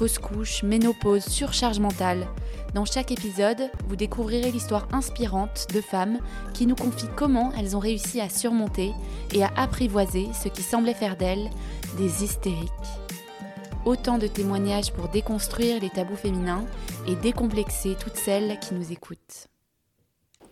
fausse couche, ménopause, surcharge mentale. Dans chaque épisode, vous découvrirez l'histoire inspirante de femmes qui nous confient comment elles ont réussi à surmonter et à apprivoiser ce qui semblait faire d'elles des hystériques. Autant de témoignages pour déconstruire les tabous féminins et décomplexer toutes celles qui nous écoutent.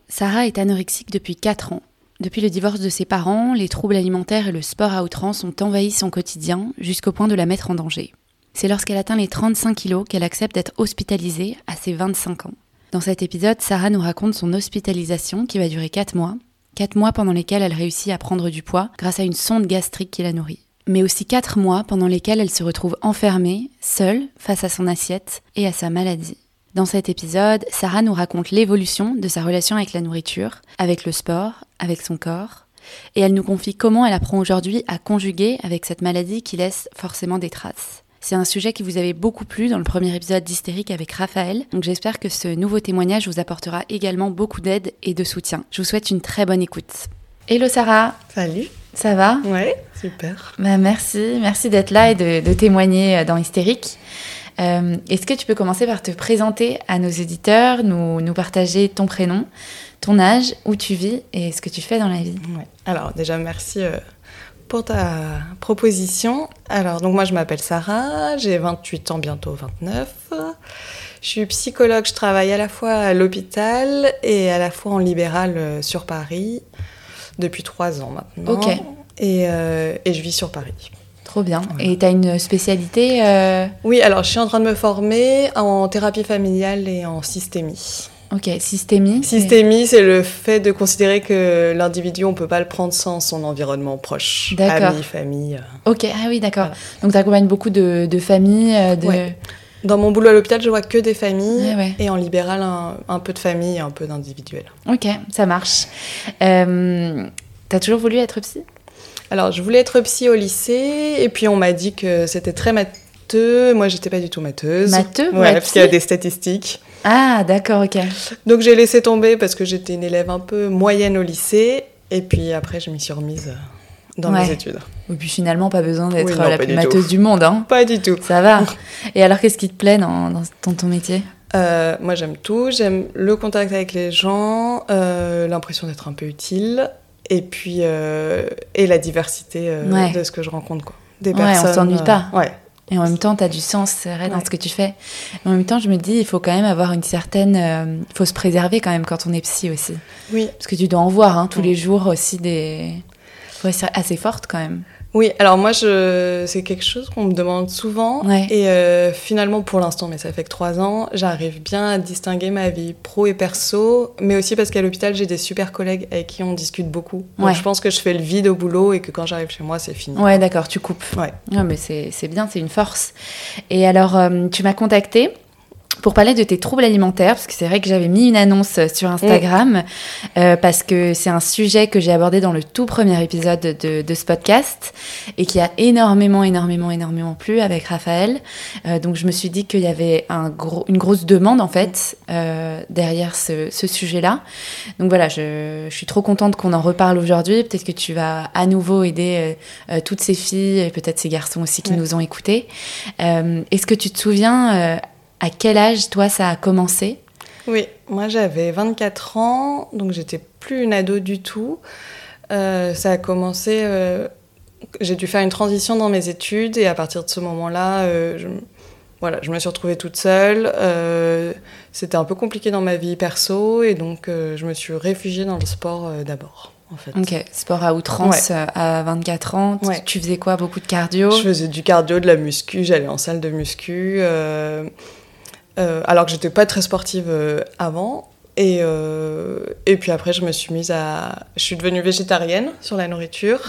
Sarah est anorexique depuis 4 ans. Depuis le divorce de ses parents, les troubles alimentaires et le sport à outrance ont envahi son quotidien jusqu'au point de la mettre en danger. C'est lorsqu'elle atteint les 35 kilos qu'elle accepte d'être hospitalisée à ses 25 ans. Dans cet épisode, Sarah nous raconte son hospitalisation qui va durer 4 mois. 4 mois pendant lesquels elle réussit à prendre du poids grâce à une sonde gastrique qui la nourrit. Mais aussi 4 mois pendant lesquels elle se retrouve enfermée, seule, face à son assiette et à sa maladie. Dans cet épisode, Sarah nous raconte l'évolution de sa relation avec la nourriture, avec le sport, avec son corps, et elle nous confie comment elle apprend aujourd'hui à conjuguer avec cette maladie qui laisse forcément des traces. C'est un sujet qui vous avait beaucoup plu dans le premier épisode d'Hystérique avec Raphaël, donc j'espère que ce nouveau témoignage vous apportera également beaucoup d'aide et de soutien. Je vous souhaite une très bonne écoute. Hello Sarah Salut Ça va? Ouais, super. Bah, merci, merci d'être là et de, témoigner dans Hystérique. Euh, est-ce que tu peux commencer par te présenter à nos éditeurs, nous, nous partager ton prénom, ton âge, où tu vis et ce que tu fais dans la vie? Ouais. Alors déjà, merci euh, pour ta proposition. Alors, donc moi, je m'appelle Sarah, j'ai 28 ans, bientôt 29. Je suis psychologue, je travaille à la fois à l'hôpital et à la fois en libéral euh, sur Paris depuis trois ans maintenant. Ok. Et, et je vis sur Paris. Trop bien. Et tu as une spécialité euh? Oui, alors je suis en train de me former en thérapie familiale et en systémie. Ok, systémie. Systémie, c'est le fait de considérer que l'individu, on peut pas le prendre sans son environnement proche. Amis, famille. Euh. Ok, ah oui, d'accord. Donc tu accompagnes beaucoup de, de familles euh. Dans mon boulot à l'hôpital, je vois que des familles. Et en libéral, un, peu de famille et un peu d'individuel. Ok, ça marche. Euh, T'as toujours voulu être psy? Alors, je voulais être psy au lycée, et puis on m'a dit que c'était très matheux. Moi, j'étais pas du tout matheuse. Matheux Ouais, parce qu'il y a des statistiques. Ah, d'accord, ok. Donc, j'ai laissé tomber parce que j'étais une élève un peu moyenne au lycée, et puis après, je m'y suis remise dans mes études. Et puis finalement, pas besoin d'être la plus matheuse du monde. Hein. Pas du tout. Ça va. Et alors, qu'est-ce qui te plaît dans, dans, ton métier? Euh, moi j'aime tout, j'aime le contact avec les gens, euh, l'impression d'être un peu utile, et puis euh, et la diversité euh, de ce que je rencontre quoi. Des personnes. on s'ennuie pas. Euh, ouais. Et en même temps, tu as du sens vrai, dans ce que tu fais. en même temps, je me dis, il faut quand même avoir une certaine. Il faut se préserver quand même quand on est psy aussi. Oui. Parce que tu dois en voir hein, tous les jours aussi des. Il faut être assez forte quand même. Oui, alors moi, je... c'est quelque chose qu'on me demande souvent. Et euh, finalement, pour l'instant, mais ça fait que trois ans, j'arrive bien à distinguer ma vie pro et perso, mais aussi parce qu'à l'hôpital, j'ai des super collègues avec qui on discute beaucoup. Donc je pense que je fais le vide au boulot et que quand j'arrive chez moi, c'est fini. Ouais, d'accord, tu coupes. Ouais. Non, mais c'est bien, c'est une force. Et alors, euh, tu m'as contacté pour parler de tes troubles alimentaires, parce que c'est vrai que j'avais mis une annonce sur Instagram, euh, parce que c'est un sujet que j'ai abordé dans le tout premier épisode de, de, ce podcast, et qui a énormément, énormément, énormément plu avec Raphaël. Euh, donc je me suis dit qu'il y avait un gros, une grosse demande, en fait, euh, derrière ce, ce sujet-là. Donc voilà, je, je, suis trop contente qu'on en reparle aujourd'hui. Peut-être que tu vas à nouveau aider euh, euh, toutes ces filles, et peut-être ces garçons aussi qui nous ont écoutés. Est-ce que tu te souviens à quel âge, toi, ça a commencé? Oui, moi j'avais 24 ans, donc j'étais plus une ado du tout. Euh, ça a commencé. Euh, j'ai dû faire une transition dans mes études et à partir de ce moment-là, euh, je, voilà, je me suis retrouvée toute seule. C'était un peu compliqué dans ma vie perso et donc je me suis réfugiée dans le sport d'abord. En fait. Ok, sport à outrance à 24 ans. Tu faisais quoi? Beaucoup de cardio? Je faisais du cardio, de la muscu, j'allais en salle de muscu. Euh, alors que j'étais pas très sportive euh, avant. Et, euh, et puis après, je me suis mise à. Je suis devenue végétarienne sur la nourriture.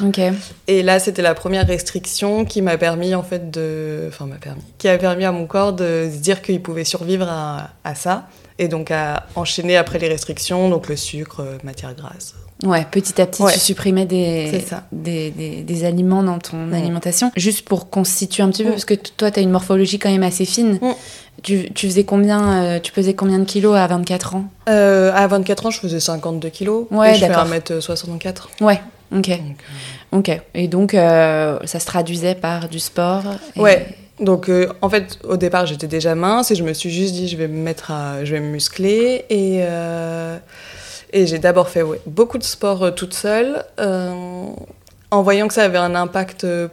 Et là, c'était la première restriction qui m'a permis, en fait, de. Enfin, m'a permis. Qui a permis à mon corps de se dire qu'il pouvait survivre à, à ça. Et donc à enchaîner après les restrictions, donc le sucre, matière grasse. Ouais, petit à petit, Ouais. tu supprimais des, des, des, des aliments dans ton alimentation. Juste pour constituer un petit peu, Mm. parce que toi, tu as une morphologie quand même assez fine. Mm. Tu, tu faisais combien, euh, tu pesais combien de kilos à 24 ans? Euh, à 24 ans, je faisais 52 kilos. Ouais, et je fais d'accord. 1m64. Ouais, ok. Donc, euh, Ok. Et donc, euh, ça se traduisait par du sport et- Ouais. Donc, euh, en fait, au départ, j'étais déjà mince et je me suis juste dit, je vais me mettre à, je vais me muscler et euh, et j'ai d'abord fait ouais, beaucoup de sport euh, toute seule, euh, en voyant que ça avait un impact euh,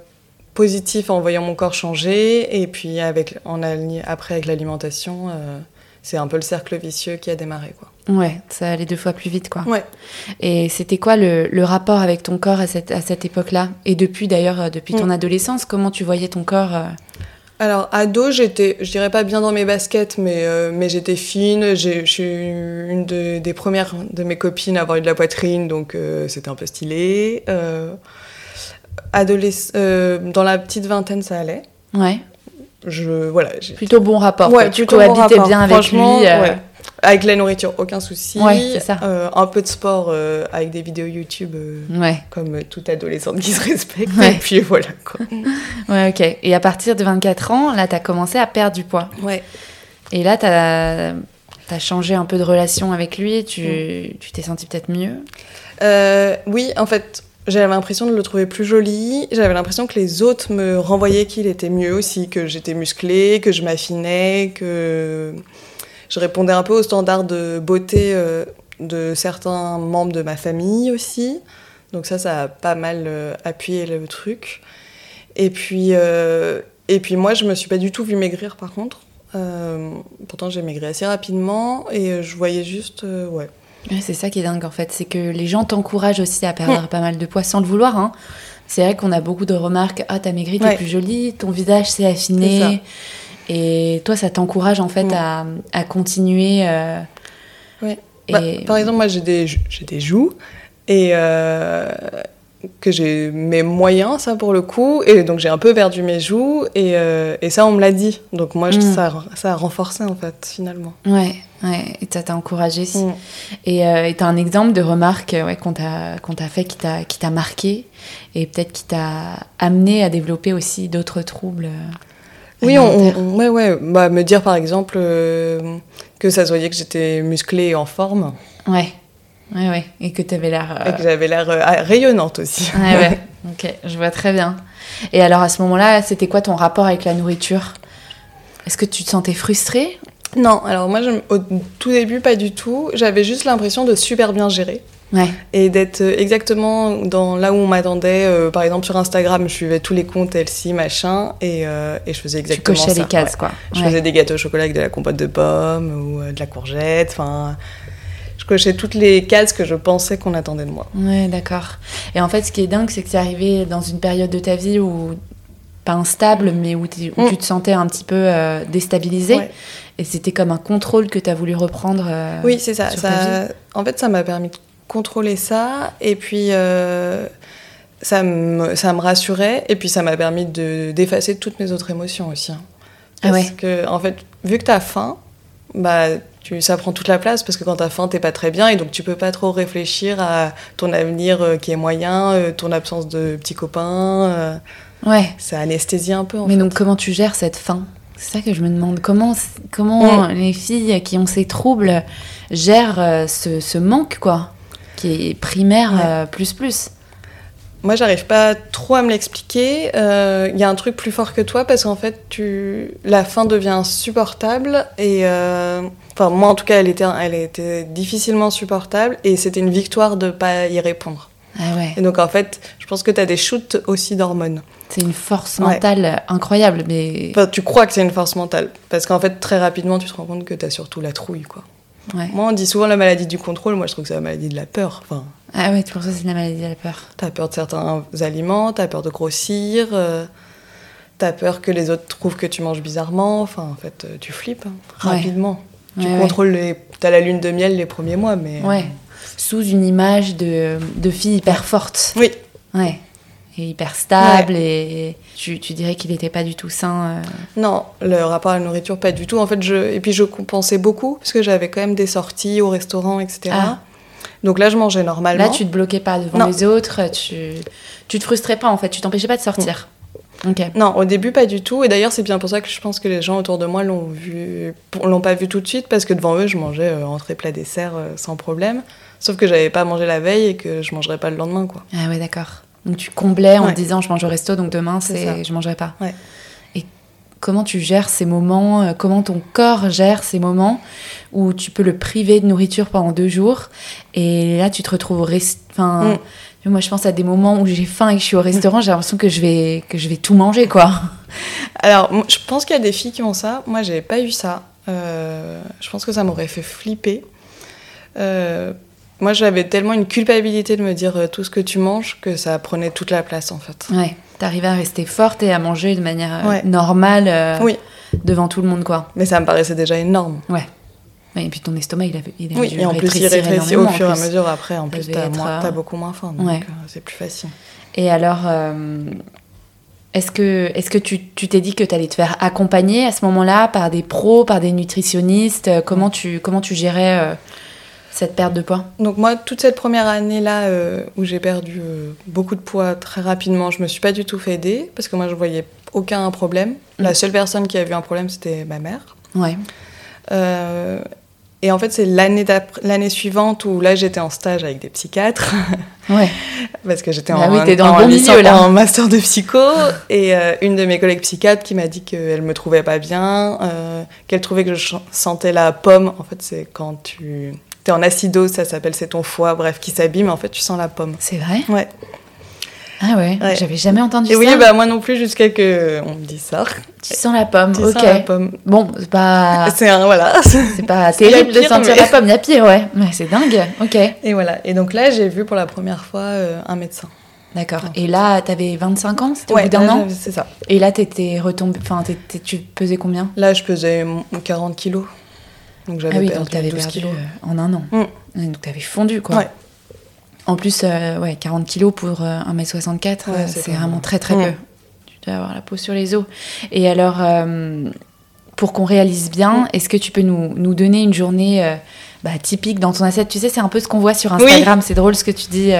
positif, en voyant mon corps changer et puis avec en après avec l'alimentation, c'est un peu le cercle vicieux qui a démarré quoi. Ouais, ça allait deux fois plus vite, quoi. Ouais. Et c'était quoi le, le rapport avec ton corps à cette, à cette époque-là? Et depuis, d'ailleurs, depuis ton Mm. adolescence, comment tu voyais ton corps euh, Alors, ado, j'étais, je dirais pas bien dans mes baskets, mais, euh, mais j'étais fine. J'ai- Je suis une de- des premières de mes copines à avoir eu de la poitrine, donc euh, c'était un peu stylé. Euh, euh, dans la petite vingtaine, ça allait. Ouais, Je, voilà, j'ai- plutôt bon rapport. Ouais, quoi. Tu plutôt bon bien avec lui. Ouais. Avec la nourriture, aucun souci. Ouais, c'est ça. Euh, un peu de sport euh, avec des vidéos YouTube, euh, ouais. comme toute adolescente qui se respecte. Ouais. Et puis voilà, quoi. Ouais, ok. Et à partir de 24 ans, là, t'as commencé à perdre du poids. Ouais. Et là, t'as as changé un peu de relation avec lui. Mm. Tu tu t'es senti peut-être mieux? Oui, en fait, j'avais l'impression de le trouver plus joli. J'avais l'impression que les autres me renvoyaient qu'il était mieux aussi, que j'étais musclée, que je m'affinais, que je répondais un peu aux standards de beauté euh, de certains membres de ma famille aussi. Donc ça, ça a pas mal euh, appuyé le truc. Et puis, euh, et puis moi, je me suis pas du tout vue maigrir par contre. Pourtant, j'ai maigri assez rapidement et je voyais juste, ouais. Ouais, c'est ça qui est dingue en fait, c'est que les gens t'encouragent aussi à perdre pas mal de poids sans le vouloir. Hein. C'est vrai qu'on a beaucoup de remarques. Ah, t'as maigri, t'es Ouais. plus jolie, ton visage s'est C'est affiné. Et toi, ça t'encourage en fait Mm. à, à continuer. euh, Ouais. Et... Bah, par exemple, moi j'ai des, des joues et euh, que j'ai mes moyens, ça pour le coup, et donc j'ai un peu perdu mes joues et, euh, et ça on me l'a dit. Donc moi Mm. ça, a- ça a renforcé en fait finalement. Ouais, ouais, et ça t'a encouragé. aussi. Mm. Et euh, t'as un exemple de remarque euh, ouais, qu'on t'a qu'on t'a fait qui t'a qui t'a marqué et peut-être qui t'a amené à développer aussi d'autres troubles. Oui, on, ouais, ouais. Bah, me dire par exemple euh, que ça se voyait que j'étais musclée et en forme Ouais, ouais, ouais, et que t'avais l'air. euh, et que j'avais l'air euh, rayonnante aussi. Ouais, ouais. Ok, je vois très bien. Et alors à ce moment-là, c'était quoi ton rapport avec la nourriture? Est-ce que tu te sentais frustrée? Non, alors moi je- au tout début pas du tout. J'avais juste l'impression de super bien gérer. Ouais, et d'être euh, exactement dans là où on m'attendait. Euh, par exemple, sur Instagram, je suivais tous les comptes Elsie, machin, et, euh, et je faisais tu exactement cochais ça. les cases, ouais. quoi. Je Ouais. faisais des gâteaux au chocolat avec de la compote de pommes ou euh, de la courgette. Enfin, je cochais toutes les cases que je pensais qu'on attendait de moi. Ouais, d'accord. Et en fait, ce qui est dingue, c'est que c'est arrivé dans une période de ta vie où, pas instable, mais où, Mm. tu te sentais un petit peu euh, déstabilisée. Ouais. Et c'était comme un contrôle que tu as voulu reprendre. euh, Oui, c'est ça. ça en fait, ça m'a permis de contrôler ça, et puis euh, ça, me, ça me rassurait, et puis ça m'a permis de- d'effacer toutes mes autres émotions aussi. hein. Ah Parce ouais. que, en fait, vu que tu as faim, bah, tu, ça prend toute la place, parce que quand tu as faim, t'es pas très bien, et donc tu peux pas trop réfléchir à ton avenir euh, qui est moyen, euh, ton absence de petits copains. Ouais. ça anesthésie un peu, en Mais fait. donc, comment tu gères cette faim? C'est ça que je me demande. Comment, comment Mm. les filles qui ont ces troubles gèrent ce, ce manque, quoi? Qui est primaire Ouais. euh, plus plus. Moi, j'arrive pas trop à me l'expliquer. Euh, Il y a un truc plus fort que toi parce qu'en fait, tu... la faim devient insupportable. Et euh, enfin, moi, en tout cas, elle était, elle était difficilement supportable. Et c'était une victoire de pas y répondre. Ah ouais. Et donc, en fait, je pense que tu as des shoots aussi d'hormones. C'est une force Ouais. mentale incroyable, mais Enfin, tu crois que c'est une force mentale. Parce qu'en fait, très rapidement, tu te rends compte que tu as surtout la trouille. Quoi. Ouais. Moi, on dit souvent la maladie du contrôle. Moi, je trouve que c'est la maladie de la peur. Enfin, Ah ouais, pour ça c'est la maladie de la peur. T'as peur de certains aliments, t'as peur de grossir, euh, t'as peur que les autres trouvent que tu manges bizarrement. Enfin, en fait, euh, tu flippes hein, Ouais. rapidement. Tu ouais. contrôles les. T'as la lune de miel les premiers mois, mais. Ouais. Sous une image de, de fille hyper forte. Oui. Ouais. Et hyper stable. Et tu, tu dirais qu'il n'était pas du tout sain. euh. Non, le rapport à la nourriture, pas du tout. En fait, je... Et puis je compensais beaucoup, parce que j'avais quand même des sorties au restaurant, etc. Ah. Donc là, je mangeais normalement. Là, tu te bloquais pas devant Non. les autres. Tu, tu te frustrais pas, en fait. Tu t'empêchais pas de sortir. Ok. Non, au début, pas du tout. Et d'ailleurs, c'est bien pour ça que je pense que les gens autour de moi l'ont vu, l'ont pas vu tout de suite, parce que devant eux, je mangeais euh, entrée, plat, dessert euh, sans problème. Sauf que j'avais pas mangé la veille et que je mangerais pas le lendemain, quoi. Ah ouais, d'accord. Donc tu comblais en Ouais. te disant je mange au resto, donc demain C'est je mangerai pas. Ouais. Et comment tu gères ces moments euh, Comment ton corps gère ces moments où tu peux le priver de nourriture pendant deux jours et là tu te retrouves au rest... Enfin, Mm. moi je pense à des moments où j'ai faim et que je suis au restaurant, j'ai l'impression que je vais que je vais tout manger quoi. Alors, je pense qu'il y a des filles qui ont ça. Moi, j'ai pas eu ça. Euh, je pense que ça m'aurait fait flipper. Euh, moi, j'avais tellement une culpabilité de me dire euh, tout ce que tu manges que ça prenait toute la place, en fait. Ouais. T'arrivais à rester forte et à manger de manière euh, Ouais. normale euh, Oui, devant tout le monde quoi. mais ça me paraissait déjà énorme. Ouais. Ouais, Et puis ton estomac il a, il a Oui, dû et en plus, il rétrécit au fur et à mesure. Après, en plus, t'as être, beaucoup moins faim, donc Ouais. c'est plus facile. Et alors, est-ce que, est que tu t'es dit que tu allais te faire accompagner à ce moment-là par des pros, par des nutritionnistes? Comment tu, comment tu gérais cette perte de poids? Donc moi, toute cette première année-là euh, où j'ai perdu euh, beaucoup de poids très rapidement, je me suis pas du tout fait aider parce que moi, je voyais aucun problème. La Mm. seule personne qui a vu un problème, c'était ma mère. Ouais. Euh, et en fait, c'est l'année suivante où là, j'étais en stage avec des psychiatres Ouais. parce que j'étais Ah en, oui, dans en bon licence- milieu, là. en master de psycho et euh, une de mes collègues psychiatres qui m'a dit qu'elle me trouvait pas bien, euh, qu'elle trouvait que je sentais la pomme. En fait, c'est quand tu es en acidose, ça s'appelle, c'est ton foie, bref, qui s'abîme. En fait, tu sens la pomme. C'est vrai? Ouais. Ah ouais, Ouais. j'avais jamais entendu Et ça. oui, bah moi non plus jusqu'à que on me dise ça. Tu sens la pomme, Tu ok. sens la pomme. Bon, c'est pas, C'est un voilà. c'est pas terrible de pire, sentir mais- la pomme, il y a pire, ouais. Ouais, c'est dingue, ok. Et voilà. Et donc là, j'ai vu pour la première fois euh, un médecin. D'accord. Et là, t'avais 25 ans, c'était au Ouais, bout d'un an c'est ça. Et là, t'étais retombée, enfin, t'étais- tu pesais combien? Là, je pesais mon- 40 kilos. Donc j'avais Ah oui, perdu donc t'avais 12 perdu kilos. euh, en un an. Mm. Ouais, Donc t'avais fondu, quoi. Ouais. En plus, euh, ouais, 40 kilos pour euh, 1m64, Ouais, euh, c'est vraiment très très Mm. peu. Tu dois avoir la peau sur les os. Et alors, euh, pour qu'on réalise bien, Mm. est-ce que tu peux nous, nous donner une journée bah, typique dans ton assiette? Tu sais, c'est un peu ce qu'on voit sur Instagram. C'est drôle ce que tu dis,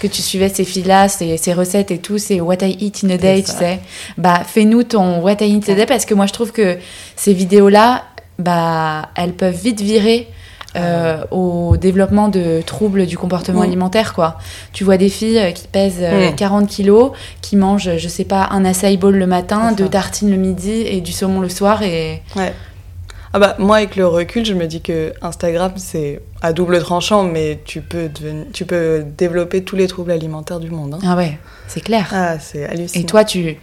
que tu suivais ces filles-là, ces, ces recettes et tout, c'est What I Eat in a Day, tu sais. Bah, fais-nous ton What I Eat in a Day parce que moi, je trouve que ces vidéos-là, bah, elles peuvent vite virer euh, au développement de troubles du comportement Mm. alimentaire quoi. Tu vois des filles euh, qui pèsent euh, Mm. 40 kilos, qui mangent je sais pas un acai bowl le matin, deux tartines le midi et du saumon le soir et Ouais. Ah bah moi avec le recul, je me dis que Instagram c'est à double tranchant, mais tu peux tu peux développer tous les troubles alimentaires du monde. hein. ah ouais c'est clair. Ah c'est hallucinant. et toi tu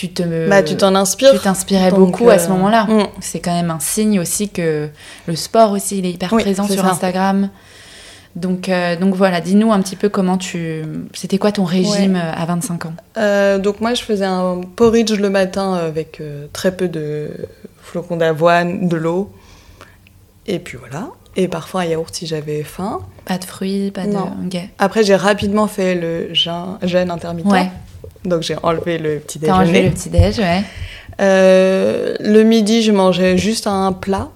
tu te bah tu t'en inspires. tu t'inspirais beaucoup à ce euh, moment-là. mm. C'est quand même un signe aussi que le sport aussi il est hyper Oui, présent sur ça. Instagram. Donc, euh, donc voilà, dis-nous un petit peu comment tu. C'était quoi ton régime euh, à 25 ans? Euh, donc moi je faisais un porridge le matin avec très peu de flocons d'avoine, de l'eau, et puis voilà. Et parfois un yaourt si j'avais faim. Pas de fruits, pas de. Non. Ok. Après j'ai rapidement fait le jeûne, jeûne intermittent. Ouais. Donc j'ai enlevé le petit T'as enlevé déjeuner. le petit déj, ouais. Euh, le midi, je mangeais juste un plat,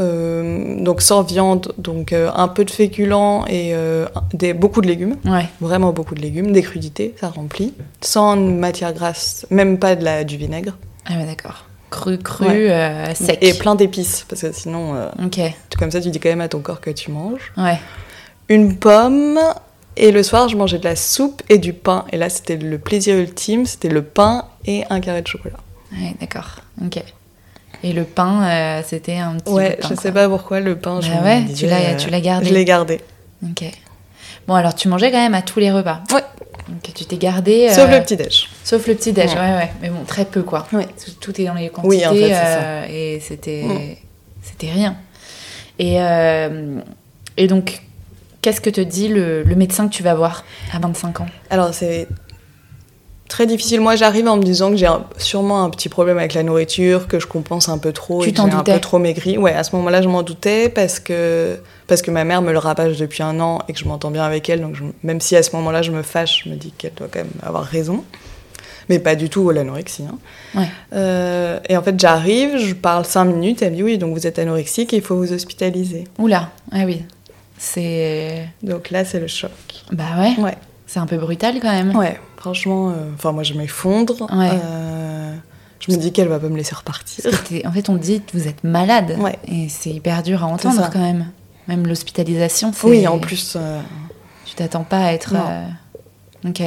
euh, donc sans viande, donc euh, un peu de féculents et des, beaucoup de légumes, Ouais. vraiment beaucoup de légumes, des crudités, ça remplit, sans matière grasse, même pas de la, du vinaigre, Ah ouais, d'accord. Cru, cru, Ouais. sec. et plein d'épices, parce que sinon, euh, Ok. comme ça, tu dis quand même à ton corps que tu manges. Ouais. Une pomme, et le soir, je mangeais de la soupe et du pain, et là, c'était le plaisir ultime, c'était le pain et un carré de chocolat. Ouais, d'accord. Ok. Et le pain, euh, c'était un petit Ouais, bout de pain, je quoi. sais pas pourquoi le pain, je Bah me ouais, tu l'as- euh, tu l'as gardé. Je l'ai gardé. Ok. Bon, alors tu mangeais quand même à tous les repas. Ouais. Donc tu t'es gardé. Sauf euh, le petit-déj. Sauf le petit déj, Ouais. ouais, ouais. Mais bon, très peu quoi. Ouais. Tout est dans les quantités Oui, en fait, c'est euh, et c'était Mm. c'était rien. Et, euh, et donc, qu'est-ce que te dit le, le médecin que tu vas voir à 25 ans? Alors, c'est très difficile. Moi, j'arrive en me disant que j'ai sûrement un petit problème avec la nourriture, que je compense un peu trop Tu et que j'ai un peu trop maigri. Ouais, à ce moment-là, je m'en doutais parce que parce que ma mère me le rabâche depuis un an et que je m'entends bien avec elle. Donc, je- même si à ce moment-là, je me fâche, je me dis qu'elle doit quand même avoir raison. Mais pas du tout l'anorexie. hein. Ouais. Euh, et en fait, j'arrive, je parle cinq minutes, elle me dit oui, donc vous êtes anorexique et il faut vous hospitaliser. Oula, ah oui. C'est. Donc là, c'est le choc. Bah ouais, Ouais. c'est un peu brutal quand même. Ouais, franchement, euh, enfin moi je m'effondre. Ouais. Euh, je me dis qu'elle va pas me laisser repartir. En fait, on dit que vous êtes malade. Ouais. Et c'est hyper dur à entendre quand même. Même l'hospitalisation, c'est. Oui, en plus, euh, Tu t'attends pas à être. Non. euh, Ok.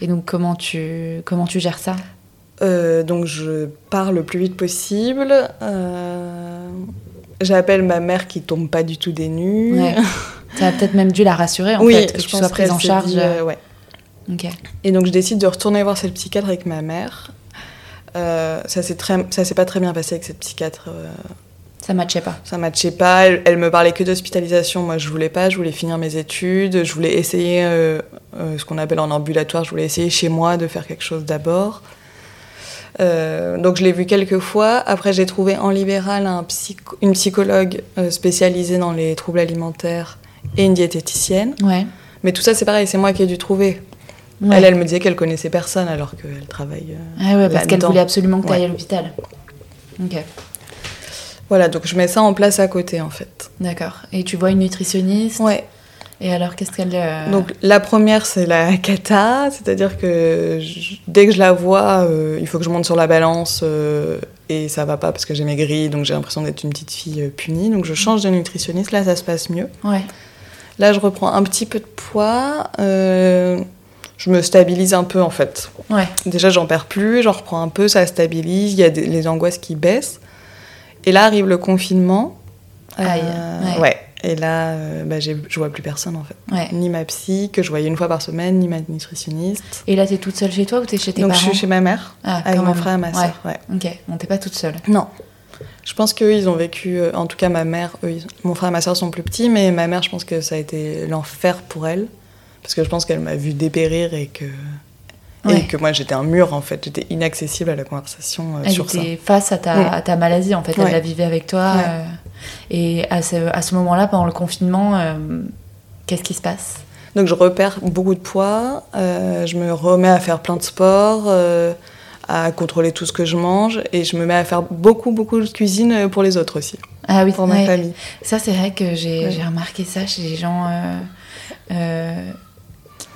Et donc, comment tu, comment tu gères ça? Euh, donc je pars le plus vite possible. Euh, J'appelle ma mère qui tombe pas du tout des nues. Ouais. Ça a peut-être même dû la rassurer, en oui, fait, que je tu pense sois prise en charge. dit, euh, ouais. Ok. Et donc je décide de retourner voir cette psychiatre avec ma mère. Euh, ça s'est très, ça s'est pas très bien passé avec cette psychiatre. euh, Ça matchait pas. Ça matchait pas. Elle, elle me parlait que d'hospitalisation. Moi, je voulais pas. Je voulais finir mes études. Je voulais essayer euh, euh, ce qu'on appelle en ambulatoire. Je voulais essayer chez moi de faire quelque chose d'abord. Euh, donc, je l'ai vu quelques fois. Après, j'ai trouvé en libéral un psycho- une psychologue euh, spécialisée dans les troubles alimentaires et une diététicienne. Ouais. Mais tout ça, c'est pareil. C'est moi qui ai dû trouver. Ouais. Elle, elle me disait qu'elle connaissait personne alors qu'elle travaille. euh, Ah ouais, parce qu'elle voulait absolument que tu ailles Ouais. à l'hôpital. Ok, Voilà, donc je mets ça en place à côté en fait. d'accord. Et tu vois une nutritionniste? Ouais. Et alors, qu'est-ce qu'elle. euh, Donc la première c'est la cata, c'est-à-dire que je- dès que je la vois, euh, il faut que je monte sur la balance euh, et ça va pas parce que j'ai maigri, donc j'ai l'impression d'être une petite fille euh, punie. Donc je change de nutritionniste, là ça se passe mieux. Ouais. Là je reprends un petit peu de poids, je me stabilise un peu en fait. Ouais. Déjà j'en perds plus, j'en reprends un peu, ça stabilise, il y a des- les angoisses qui baissent. Et là arrive le confinement. Aïe, ouais. ouais. Et là, euh, bah, je vois plus personne en fait. Ouais. Ni ma psy, que je voyais une fois par semaine, ni ma nutritionniste. Et là, t'es toute seule chez toi ou t'es chez tes Donc je parents suis chez ma mère, Ah, avec mon frère et ma Ouais. soeur. Ouais. Ok, bon, t'es pas toute seule. Non. Je pense qu'eux, ils ont vécu, euh, en tout cas ma mère, eux, ils- mon frère et ma soeur sont plus petits, mais ma mère, je pense que ça a été l'enfer pour elle. Parce que je pense qu'elle m'a vu dépérir et que, Ouais. et que moi j'étais un mur en fait. J'étais inaccessible à la conversation euh, Elle sur ça. était face à ta, Mm. à ta maladie, en fait. Elle Ouais. la vivait avec toi. Ouais. euh, et à ce, à ce moment-là, pendant le confinement, euh, qu'est-ce qui se passe? Donc je repère beaucoup de poids, euh, je me remets à faire plein de sport, euh, à contrôler tout ce que je mange et je me mets à faire beaucoup beaucoup de cuisine pour les autres aussi, Ah oui, pour ma ouais. famille. Ça, c'est vrai que j'ai Ouais. remarqué ça chez les gens euh,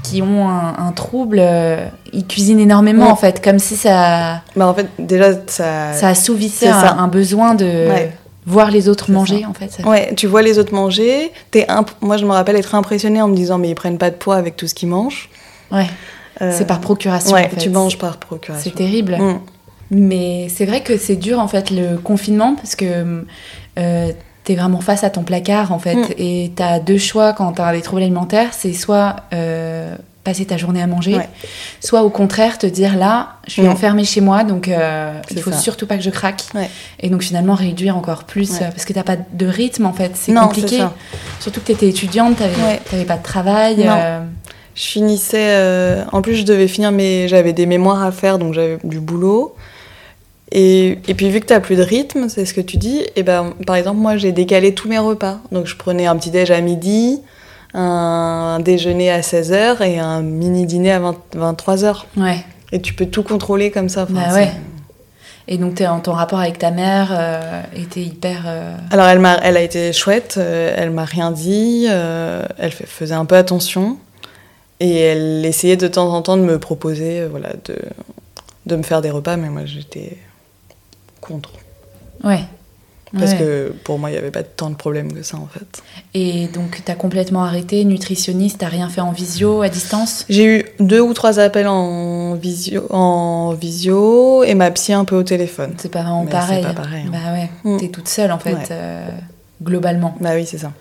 qui ont un, un trouble. euh, ils cuisinent énormément, Ouais. en fait, comme si ça, Bah en fait déjà ça, ça assouvissait un, ça. un besoin de Ouais. Voir les autres manger, ça. en fait. ça. Ouais, tu vois les autres manger, t'es imp- moi je me rappelle être impressionnée en me disant mais ils prennent pas de poids avec tout ce qu'ils mangent. Ouais. Euh, C'est par procuration. Ouais, en fait. tu manges par procuration. C'est terrible. Mm. Mais c'est vrai que c'est dur en fait le confinement parce que euh, t'es vraiment face à ton placard en fait Mm. et t'as deux choix quand t'as des troubles alimentaires, c'est soit euh, passer ta journée à manger, Ouais. soit au contraire te dire là je suis Mm. enfermée chez moi donc euh, il faut ça. surtout pas que je craque Ouais. et donc finalement réduire encore plus Ouais. euh, parce que t'as pas de rythme en fait c'est compliqué surtout que t'étais étudiante t'avais pas de travail euh, Je finissais. euh, En plus, je devais finir mes. J'avais des mémoires à faire, donc j'avais du boulot. Et, et puis, vu que tu plus de rythme, c'est ce que tu dis, et ben, par exemple, moi, j'ai décalé tous mes repas. Donc, je prenais un petit déj à midi, un, déjeuner à 16h et un mini dîner à 20 23h. ouais Et tu peux tout contrôler comme ça. enfin, Bah ouais. et donc ton rapport avec ta mère euh, était hyper euh, Alors, elle, m'a, elle a été chouette, euh, elle m'a rien dit, elle faisait un peu attention. Et elle essayait de temps en temps de me proposer voilà, de, de me faire des repas, mais moi j'étais contre. ouais Parce Ouais. que pour moi, il n'y avait pas tant de problèmes que ça en fait. Et donc, t'as complètement arrêté, nutritionniste, t'as rien fait en visio, à distance? J'ai eu deux ou trois appels en visio, en visio et ma psy un peu au téléphone. C'est pas vraiment Mais pareil. c'est pas pareil, hein. Bah ouais, Mm. t'es toute seule en fait, Ouais. euh, globalement. Bah oui, c'est ça.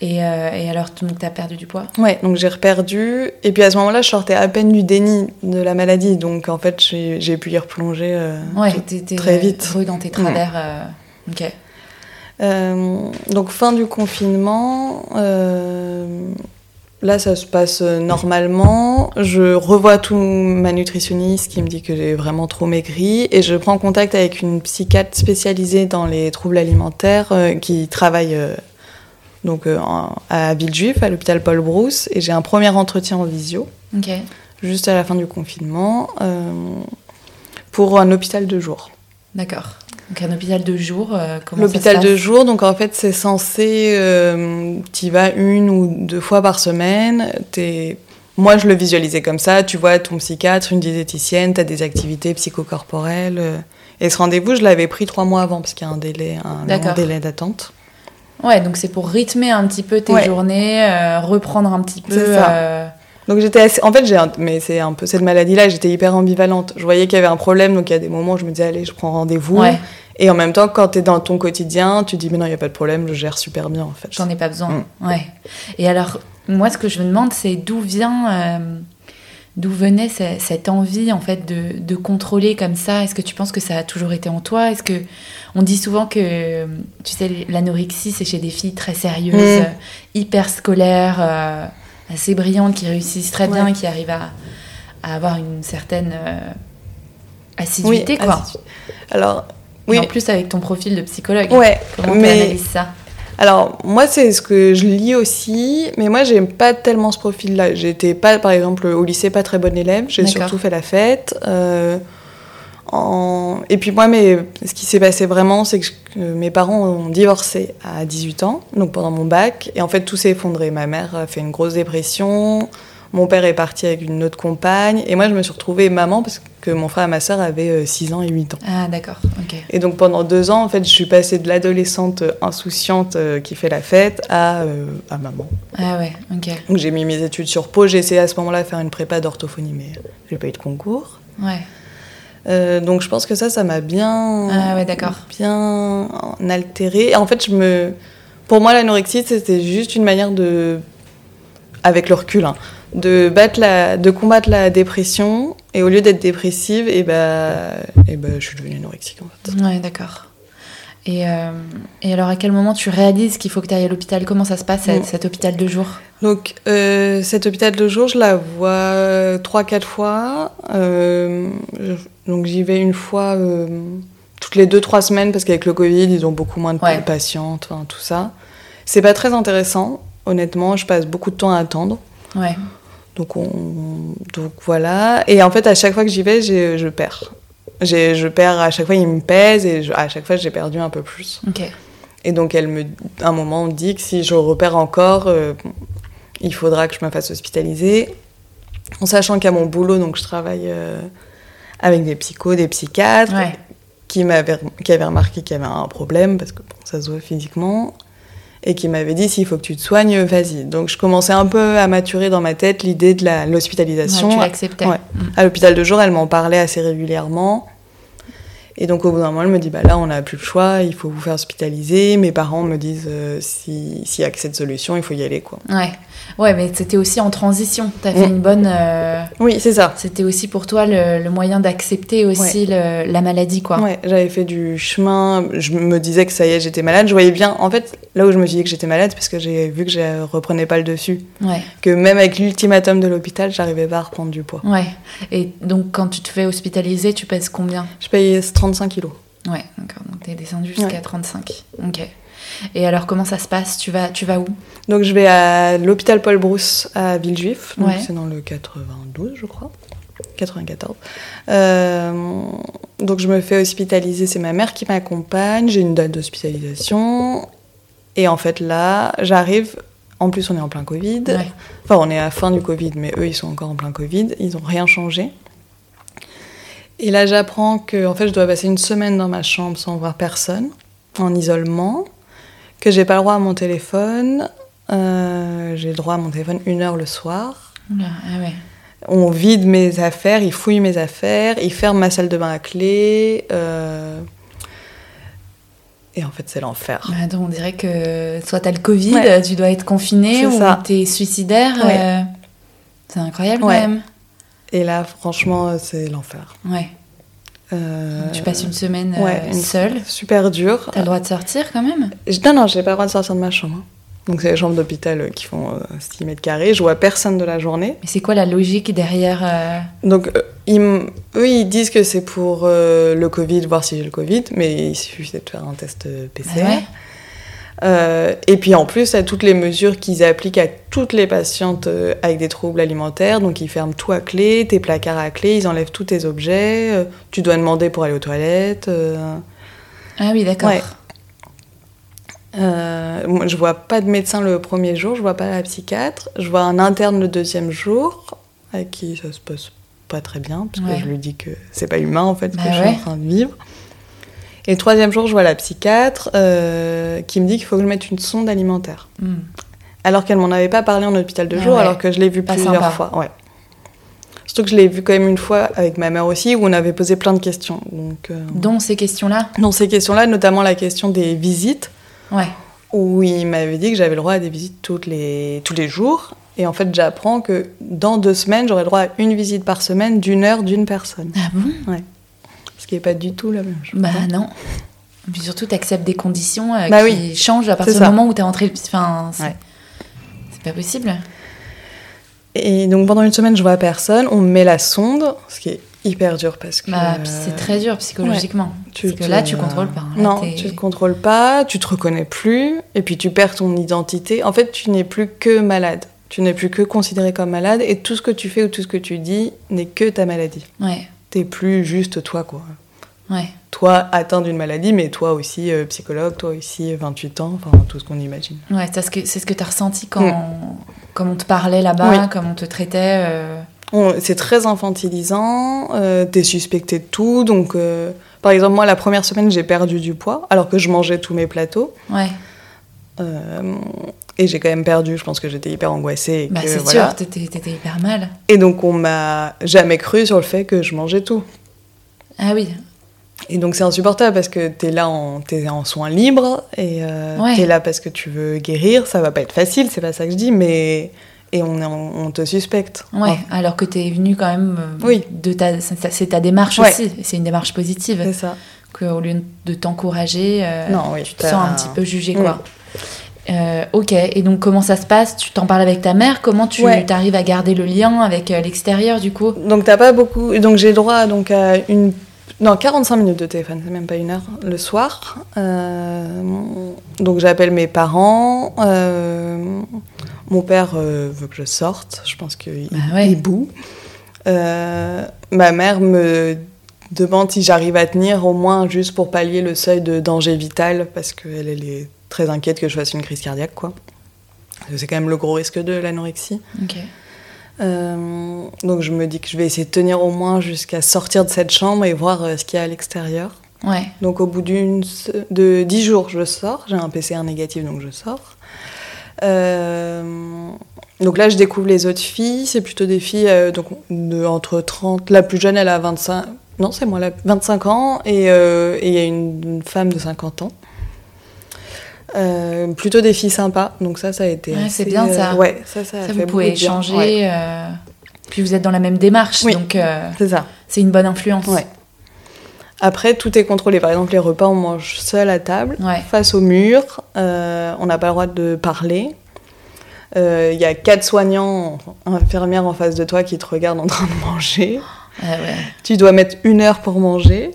Et, euh, et alors, donc, t'as perdu du poids? Ouais, donc j'ai reperdu. Et puis à ce moment-là, je sortais à peine du déni de la maladie. Donc en fait, j'ai pu y replonger. euh, Ouais, tout- très vite. re dans tes travers. euh, Ok. Euh, donc fin du confinement, euh, là, ça se passe normalement. Je revois tout ma nutritionniste qui me dit que j'ai vraiment trop maigri et je prends contact avec une psychiatre spécialisée dans les troubles alimentaires euh, qui travaille donc à Villejuif, à l'hôpital Paul Brousse, et j'ai un premier entretien en visio, juste à la fin du confinement, pour un hôpital de jour. D'accord. Donc un hôpital de jour, euh, comment L'hôpital de jour, donc en fait c'est censé, euh, tu vas une ou deux fois par semaine. Es... Moi je le visualisais comme ça, tu vois ton psychiatre, une diététicienne, tu as des activités psychocorporelles. Euh. Et ce rendez-vous je l'avais pris trois mois avant parce qu'il y a un délai, un délai d'attente. Ouais, donc c'est pour rythmer un petit peu tes journées, reprendre un petit peu. Ça. Donc j'étais assez... en fait j'ai mais c'est un peu cette maladie là j'étais hyper ambivalente. Je voyais qu'il y avait un problème donc il y a des moments où je me disais allez je prends rendez-vous. Et en même temps quand tu es dans ton quotidien tu dis mais non il y a pas de problème je gère super bien en fait. J'en ai pas besoin. Mm. ouais. Et alors moi ce que je me demande c'est d'où vient euh, d'où venait cette envie en fait de, de contrôler comme ça? Est-ce que tu penses que ça a toujours été en toi? Est-ce que on dit souvent que tu sais l'anorexie c'est chez des filles très sérieuses mm. hyper scolaires euh, assez brillantes, qui réussissent très bien, qui arrivent à, avoir une certaine euh, assiduité, quoi. Alors, oui. en plus, avec ton profil de psychologue, ouais, comment tu analyses ça? alors, moi, c'est ce que je lis aussi, mais moi, j'aime pas tellement ce profil-là. J'étais pas, par exemple, au lycée, pas très bonne élève. J'ai surtout fait la fête. Euh, et puis moi, mais, ce qui s'est passé vraiment, c'est que mes parents ont divorcé à 18 ans, donc pendant mon bac, et en fait tout s'est effondré. Ma mère a fait une grosse dépression, mon père est parti avec une autre compagne, et moi je me suis retrouvée maman parce que mon frère et ma soeur avaient 6 euh, ans et 8 ans. Ah d'accord, ok. Et donc pendant deux ans, en fait, je suis passée de l'adolescente insouciante euh, qui fait la fête à, euh, à maman. Ah ouais, ok. Donc j'ai mis mes études sur pause, j'ai essayé à ce moment-là de faire une prépa d'orthophonie, mais j'ai pas eu de concours. Ouais. Euh, donc je pense que ça, ça m'a bien, ah ouais, d'accord. bien altéré. En fait, je me, pour moi, l'anorexie, c'était juste une manière de, avec le recul, hein, de battre la, de combattre la dépression. Et au lieu d'être dépressive, et eh ben, et ben, je suis devenue anorexique en fait. Ouais, d'accord. Et, euh, et, alors, à quel moment tu réalises qu'il faut que tu ailles à l'hôpital? Comment ça se passe, cet, hôpital de jour? Donc, euh, cet hôpital de jour, je la vois 3-4 fois. Euh, donc, j'y vais une fois toutes les 2-3 semaines parce qu'avec le Covid, ils ont beaucoup moins de patientes, tout ça. C'est pas très intéressant, honnêtement. Je passe beaucoup de temps à attendre. Ouais. Donc, on... donc voilà. Et en fait, à chaque fois que j'y vais, je perds je perds à chaque fois, il me pèse et à chaque fois, j'ai perdu un peu plus. Et donc, elle me, à un moment, on dit que si je repère encore, euh, il faudra que je me fasse hospitaliser. En sachant qu'à mon boulot, donc je travaille euh, avec des psychos, des psychiatres, qui, m'avaient, qui avaient remarqué qu'il y avait un problème, parce que ça se voit physiquement, et qui m'avaient dit s'il faut que tu te soignes, vas-y. Donc je commençais un peu à maturer dans ma tête l'idée de l'hospitalisation. tu l'acceptais. Mm. À l'hôpital de jour, elle m'en parlait assez régulièrement. Et donc au bout d'un moment, elle me dit bah là on n'a plus le choix, il faut vous faire hospitaliser. Mes parents me disent euh, s'il y a que cette solution, il faut y aller quoi. Ouais, ouais, mais c'était aussi en transition. Tu as fait mm. une bonne. Euh, oui, c'est ça. C'était aussi pour toi le, moyen d'accepter aussi la maladie quoi. Ouais, j'avais fait du chemin. Je me disais que ça y est, j'étais malade. Je voyais bien. En fait, là où je me suis dit que j'étais malade, parce que j'ai vu que je reprenais pas le dessus. Ouais. Que même avec l'ultimatum de l'hôpital, j'arrivais pas à reprendre du poids. Ouais. Et donc quand tu te fais hospitaliser, tu pèses combien? Je paye 35 kilos. Ouais, d'accord. Donc t'es descendu jusqu'à 35. Ok. Et alors comment ça se passe? Tu vas, tu vas où? Donc je vais à l'hôpital Paul Brousse à Villejuif. Donc c'est dans le 92, je crois. 94. Euh, donc je me fais hospitaliser, c'est ma mère qui m'accompagne, j'ai une date d'hospitalisation. Et en fait là, j'arrive, en plus on est en plein Covid. Enfin on est à la fin du Covid, mais eux ils sont encore en plein Covid, ils n'ont rien changé. Et là, j'apprends que en fait, je dois passer une semaine dans ma chambre sans voir personne, en isolement, que j'ai pas le droit à mon téléphone. Euh, j'ai le droit à mon téléphone une heure le soir. Ah On vide mes affaires, ils fouillent mes affaires, ils ferment ma salle de bain à clé. Euh, et en fait, c'est l'enfer. Bah, on dirait que soit tu as le Covid, tu dois être confiné, ou tu es suicidaire. Euh, c'est incroyable quand même. Et là, franchement, c'est l'enfer. Ouais. Euh, tu passes une semaine euh, seule. Super dur. T'as le droit de sortir quand même? Non, non, j'ai pas le droit de sortir de ma chambre. Donc c'est les chambres d'hôpital qui font 6 mètres carrés. Je vois personne de la journée. Mais c'est quoi la logique derrière Donc ils, eux, ils disent que c'est pour le Covid, voir si j'ai le Covid, mais il suffit de faire un test PCR. Ah ouais euh, et puis en plus, à toutes les mesures qu'ils appliquent à toutes les patientes euh, avec des troubles alimentaires. Donc ils ferment tout à clé, tes placards à clé, ils enlèvent tous tes objets. Euh, tu dois demander pour aller aux toilettes. Ah oui, d'accord. Moi, je vois pas de médecin le premier jour, je vois pas la psychiatre. Je vois un interne le deuxième jour, avec qui ça se passe pas très bien, parce que je lui dis que c'est pas humain en fait ce bah que je suis en train de vivre. Et le troisième jour, je vois la psychiatre euh, qui me dit qu'il faut que je mette une sonde alimentaire. Hmm. Alors qu'elle m'en avait pas parlé en hôpital de ah jour, alors que je l'ai vu plusieurs fois. Ouais. Surtout que je l'ai vu quand même une fois avec ma mère aussi, où on avait posé plein de questions. Donc, euh, Dont ces questions-là? Dont ces questions-là, notamment la question des visites. Ouais. Où il m'avait dit que j'avais le droit à des visites toutes les, tous les jours. Et en fait, j'apprends que dans deux semaines, j'aurai le droit à une visite par semaine d'une heure d'une personne. Ah bon? Ouais qui n'est pas du tout la même chose. Bah non. Et puis surtout, tu acceptes des conditions euh, bah qui changent à partir du moment où tu es rentré. Enfin, c'est pas possible. Et donc pendant une semaine, je vois personne. On me met la sonde, ce qui est hyper dur parce que. Bah, c'est très dur psychologiquement. parce que là, tu contrôles pas. Hein. non, tu te contrôles pas, tu te reconnais plus, et puis tu perds ton identité. En fait, tu n'es plus que malade. Tu n'es plus que considéré comme malade, et tout ce que tu fais ou tout ce que tu dis n'est que ta maladie. Ouais. T'es plus juste toi, quoi. Ouais. Toi atteint d'une maladie, mais toi aussi euh, psychologue, toi aussi 28 ans, enfin tout ce qu'on imagine. Ouais, c'est ce que c'est ce que tu as ressenti quand, mm. on te parlait là-bas, comme on te traitait. Euh. C'est très infantilisant, euh, t'es suspecté de tout, donc par exemple moi la première semaine j'ai perdu du poids alors que je mangeais tous mes plateaux. Ouais. et j'ai quand même perdu, je pense que j'étais hyper angoissée. Bah, c'est sûr, t'étais hyper mal. Et donc on m'a jamais cru sur le fait que je mangeais tout. Ah oui, et donc c'est insupportable parce que tu es là en, es en soins libres et euh, tu es là parce que tu veux guérir. Ça va pas être facile, c'est pas ça que je dis, mais. Et on, on te suspecte. Ouais, alors que tu es venu quand même. Euh, oui. De ta, c'est ta démarche aussi. C'est une démarche positive. C'est ça. Qu'au lieu de t'encourager, euh, tu te sens un petit peu jugé, quoi. ok, et donc comment ça se passe? Tu t'en parles avec ta mère? Comment tu arrives à garder le lien avec l'extérieur du coup? Donc t'as pas beaucoup. Donc j'ai droit donc à une non, 45 minutes de téléphone, c'est même pas une heure, le soir. Euh, donc j'appelle mes parents. Euh, mon père euh, veut que je sorte, je pense qu'il bah boue. ma mère me demande si j'arrive à tenir au moins juste pour pallier le seuil de danger vital, parce qu'elle elle est très inquiète que je fasse une crise cardiaque. quoi. C'est quand même le gros risque de l'anorexie. Euh, donc je me dis que je vais essayer de tenir au moins jusqu'à sortir de cette chambre et voir euh, ce qu'il y a à l'extérieur. Ouais. Donc au bout d'une de 10 jours, je sors. J'ai un PCR négatif, donc je sors. Euh, donc là, je découvre les autres filles. C'est plutôt des filles donc de, entre 30. La plus jeune, elle a 25. Non, c'est moi, là, 25 ans. Et il y a une, femme de 50 ans. Euh, plutôt des filles sympas, donc ça, ça a été. c'est bien ça. Euh, ouais, ça, ça, a ça fait vous pouvez échanger. Euh, puis vous êtes dans la même démarche, donc c'est ça. C'est une bonne influence. Ouais. Après, tout est contrôlé. Par exemple, les repas, on mange seul à table, face au mur. on n'a pas le droit de parler. Il y a quatre soignants, infirmières en face de toi qui te regardent en train de manger. Ah ouais. Tu dois mettre une heure pour manger.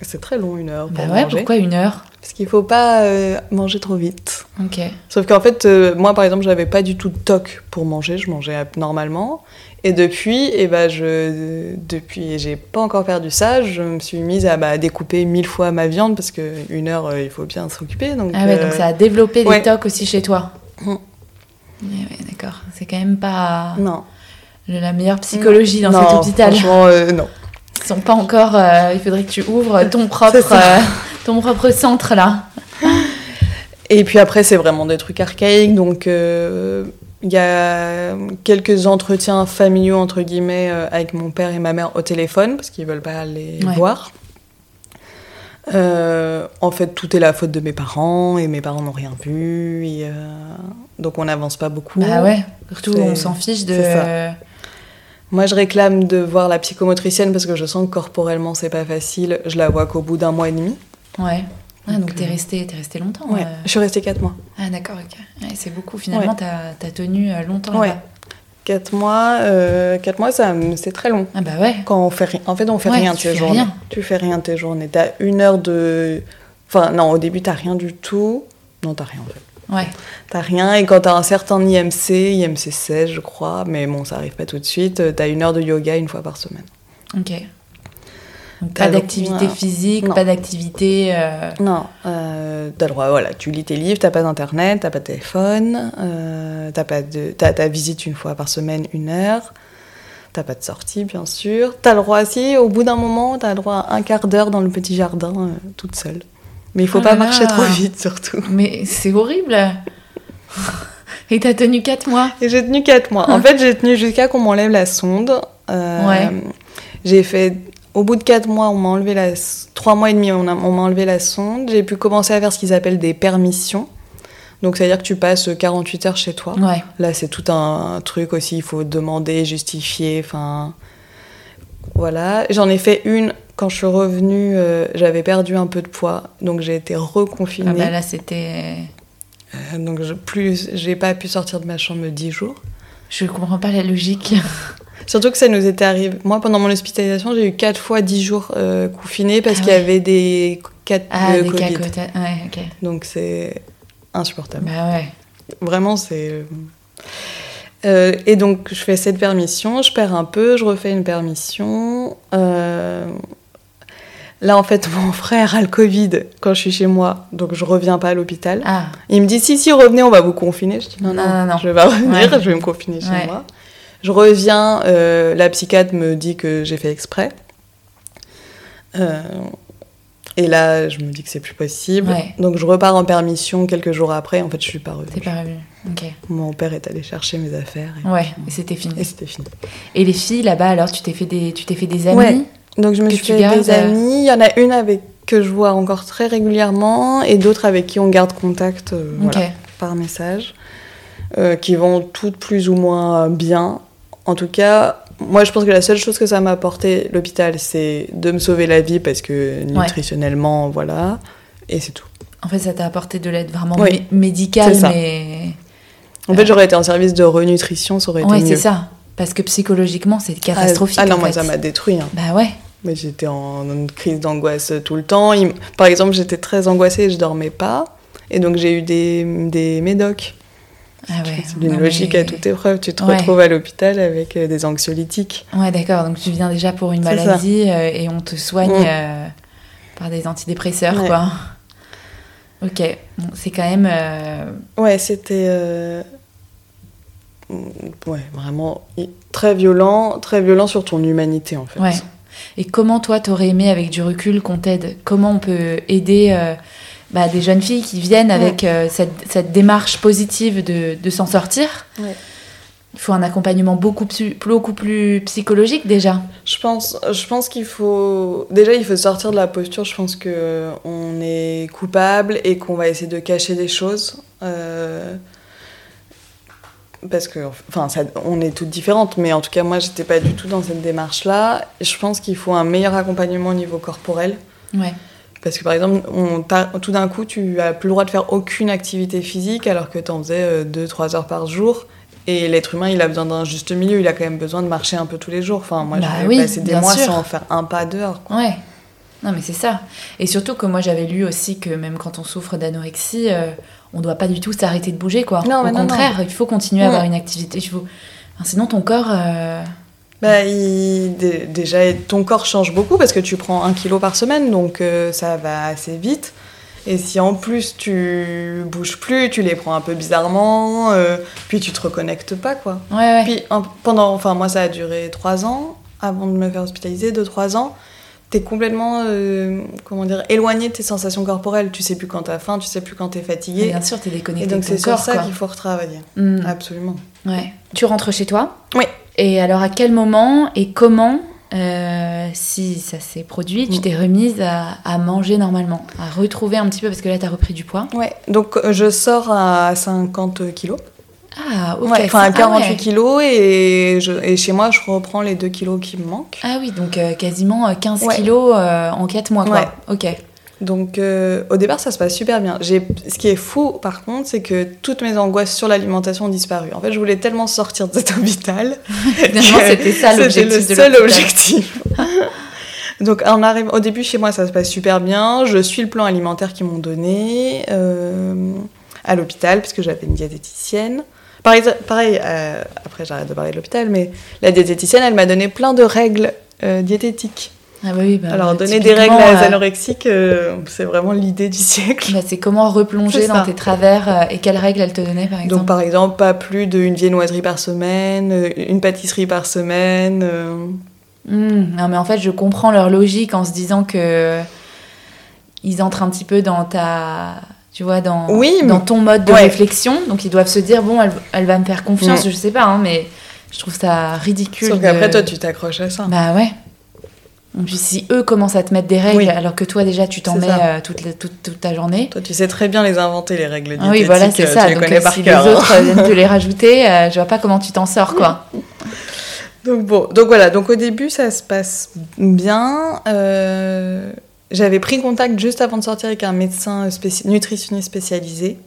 C'est très long, une heure. Pour bah manger. pourquoi une heure? Parce qu'il faut pas euh, manger trop vite. Ok. Sauf qu'en fait, euh, moi par exemple, j'avais pas du tout de toc pour manger, je mangeais normalement. Et depuis, et eh ben, je, depuis, j'ai pas encore perdu ça, je me suis mise à bah, découper mille fois ma viande parce qu'une heure, euh, il faut bien s'occuper. Donc, ah ouais, donc ça a développé des tocs aussi chez toi. Mmh. D'accord, c'est quand même pas non. la meilleure psychologie dans cet hôpital. Franchement, non. Ils sont pas encore. il faudrait que tu ouvres ton propre ton propre centre là. Et puis après, c'est vraiment des trucs archaïques. Donc, euh, il y a quelques entretiens familiaux, entre guillemets, euh, avec mon père et ma mère au téléphone, parce qu'ils veulent pas les voir. Euh, en fait, tout est la faute de mes parents, et mes parents n'ont rien vu. donc, on n'avance pas beaucoup. Bah ouais, surtout, on s'en fiche de. Moi, je réclame de voir la psychomotricienne parce que je sens que corporellement, c'est pas facile. Je la vois qu'au bout d'un mois et demi. Ouais. Ah, donc t'es resté, t'es resté longtemps. Ouais, euh. je suis restée 4 mois. Ah d'accord, ok. Ouais, c'est beaucoup. Finalement, t'as as tenu euh, longtemps. Ouais. là-bas. 4 mois, euh, 4 mois, ça, c'est très long. Ah bah ouais. Quand on fait rien, en fait, on fait Ouais, rien tu tes fais journées. rien. Tu fais rien tes journées. T'as une heure de. Enfin, non, au début, t'as rien du tout. Non, t'as rien en fait. Ouais. T'as rien, et quand t'as un certain IMC, IMC 16, je crois, mais bon, ça arrive pas tout de suite, euh, t'as une heure de yoga une fois par semaine. Ok. Donc pas d'activité physique, Non. pas d'activité. euh, Non, euh, t'as le droit, voilà, tu lis tes livres, t'as pas d'internet, t'as pas de téléphone, euh, t'as pas de, t'as ta visite une fois par semaine, une heure, t'as pas de sortie, bien sûr. T'as le droit aussi, au bout d'un moment, t'as le droit à un quart d'heure dans le petit jardin, euh, toute seule. Mais il faut Oh pas là marcher là. trop vite, surtout. Mais c'est horrible. Et t'as tenu 4 mois. Et j'ai tenu 4 mois. En fait, j'ai tenu jusqu'à qu'on m'enlève la sonde. Euh, Ouais. J'ai fait. Au bout de 4 mois, on m'a enlevé la. 3 mois et demi, on, m'a enlevé la sonde. J'ai pu commencer à faire ce qu'ils appellent des permissions. Donc, c'est-à-dire que tu passes 48 heures chez toi. Ouais. Là, c'est tout un, truc aussi. Il faut demander, justifier. Enfin. Voilà. J'en ai fait une. Quand je suis revenue, euh, j'avais perdu un peu de poids. Donc, j'ai été reconfinée. Ah bah là c'était. Euh, donc, je, plus, j'ai pas pu sortir de ma chambre 10 jours. Je comprends pas la logique. Surtout que ça nous était arrivé. Moi, pendant mon hospitalisation, j'ai eu 4 fois 10 jours euh, confinés parce Ah qu'il y avait des cas de Ah, des Covid. cas côté. Ouais, ok. Donc c'est insupportable. Bah ouais. Vraiment, c'est. Euh, et donc, je fais cette permission, je perds un peu, je refais une permission. Euh, Là, en fait, mon frère a le Covid quand je suis chez moi, donc je reviens pas à l'hôpital. Ah, Il me dit si, si, revenez, on va vous confiner. Je dis non, non, Non, non, non. je vais pas revenir, Ouais. je vais me confiner chez Ouais. moi. Je reviens, euh, la psychiatre me dit que j'ai fait exprès. Euh, et là, je me dis que c'est plus possible. Ouais. Donc je repars en permission quelques jours après. En fait, je suis pas revenue. t'es pas revenu. Ok. Mon père est allé chercher mes affaires et, Ouais, et c'était fini. et c'était fini. Et les filles là-bas, alors tu t'es fait des, tu t'es fait des amis Ouais. Donc je me suis fait gardes, des amis. Il y en a une avec que je vois encore très régulièrement et d'autres avec qui on garde contact euh, voilà, par message, euh, qui vont toutes plus ou moins bien. En tout cas, moi je pense que la seule chose que ça m'a apporté l'hôpital, c'est de me sauver la vie parce que nutritionnellement, voilà, et c'est tout. En fait, ça t'a apporté de l'aide vraiment Oui. mé- médicale, ça. mais En fait, j'aurais été en service de renutrition, ça aurait été ouais, mieux. c'est ça. Parce que psychologiquement, c'est Ah, catastrophique. Ah, non, en moi fait. ça m'a détruit. hein. Bah ouais. Mais j'étais en en crise d'angoisse tout le temps. Par exemple, j'étais très angoissée et je dormais pas. Et donc j'ai eu des, des médocs. Ah ouais. C'est une logique mais- à toute épreuve. Tu te Ouais. retrouves à l'hôpital avec euh, des anxiolytiques. Ouais, d'accord. Donc tu viens déjà pour une maladie euh, et on te soigne Mm. euh, par des antidépresseurs, quoi. Ok. Bon, c'est quand même. euh, Ouais, c'était. Ouais, vraiment très violent. Très violent sur ton humanité en fait. Ouais. Et comment toi, t'aurais aimé, avec du recul, qu'on t'aide? Comment on peut aider bah, des jeunes filles qui viennent avec euh, cette, cette démarche positive de, de s'en sortir Ouais. Il faut un accompagnement beaucoup plus, beaucoup plus psychologique déjà. Je pense, je pense qu'il faut déjà il faut sortir de la posture. Je pense que on est coupable et qu'on va essayer de cacher des choses. Euh, Parce que, enfin, ça- on est toutes différentes, mais en tout cas, moi, j'étais pas du tout dans cette démarche-là. Je pense qu'il faut un meilleur accompagnement au niveau corporel. Ouais. Parce que, par exemple, on tout d'un coup, tu as plus le droit de faire aucune activité physique alors que tu en faisais 2-3 heures par jour. Et l'être humain, il a besoin d'un juste milieu. Il a quand même besoin de marcher un peu tous les jours. Enfin, moi, Bah je oui, passer des mois sûr. sans faire un pas dehors. quoi. Ouais. Non, mais c'est ça. Et surtout que moi, j'avais lu aussi que même quand on souffre d'anorexie, euh, on doit pas du tout s'arrêter de bouger, quoi. Non, Au non, contraire, il faut continuer à avoir une activité. Faut... enfin, sinon, ton corps. euh, Bah, il- déjà, ton corps change beaucoup parce que tu prends un kilo par semaine, donc euh, ça va assez vite. Et si en plus tu bouges plus, tu les prends un peu bizarrement, euh, puis tu te reconnectes pas, quoi. Ouais, ouais. Puis en- pendant, enfin moi ça a duré trois ans avant de me faire hospitaliser, deux trois ans. T'es complètement, euh, comment dire, éloigné de tes sensations corporelles. Tu sais plus quand t'as faim, tu sais plus quand t'es fatigué. bien sûr, t'es déconnecté Et donc c'est sur ça qu'il faut retravailler. Mm. Absolument. Ouais. Tu rentres chez toi? Oui. Et alors, à quel moment et comment, euh, si ça s'est produit, tu Mm. t'es remise à, à manger normalement À retrouver un petit peu, parce que là, t'as repris du poids? Ouais. Donc euh, je sors à 50 kilos. Ah, ok. Ouais, enfin Ah à 48 ouais. kilos et, je, et chez moi je reprends les 2 kilos qui me manquent. Ah oui, donc euh, quasiment euh, 15 Ouais. kilos euh, en 4 mois, quoi. Ouais. Ok. Donc euh, au départ, ça se passe super bien. Ce qui est fou, par contre, c'est que toutes mes angoisses sur l'alimentation ont disparu. En fait, je voulais tellement sortir de cet hôpital. Finalement, c'était ça l'objectif. C'était le seul objectif. Donc on arrive, au début, chez moi, ça se passe super bien. Je suis le plan alimentaire qu'ils m'ont donné euh, à l'hôpital, puisque j'avais une diététicienne. Pareil, pareil euh, après j'arrête de parler de l'hôpital, mais la diététicienne, elle m'a donné plein de règles diététiques. Ah bah oui, bah, Alors donner des règles à les anorexiques, euh, c'est vraiment l'idée du siècle. Bah, c'est comment replonger dans tes travers et quelles règles elle te donnait par exemple Donc par exemple, pas plus d'une viennoiserie par semaine, une pâtisserie par semaine. Mmh, non mais en fait je comprends leur logique en se disant que ils entrent un petit peu dans ta tu vois, dans, dans ton mode de réflexion. Donc ils doivent se dire, bon, elle, elle va me faire confiance, mm. je sais pas, hein, mais je trouve ça ridicule. Sauf qu'après, toi, tu t'accroches à ça. Bah ouais. Et puis si eux commencent à te mettre des règles, alors que toi déjà tu t'en mets euh, toute, toute, toute, ta journée. Toi tu sais très bien les inventer les règles ah Oui voilà c'est ça. Donc, euh, si les autres hein. viennent te les rajouter, euh, je vois pas comment tu t'en sors quoi. donc bon, donc voilà, donc au début ça se passe bien. J'avais pris contact juste avant de sortir avec un médecin nutritionniste spécialisé.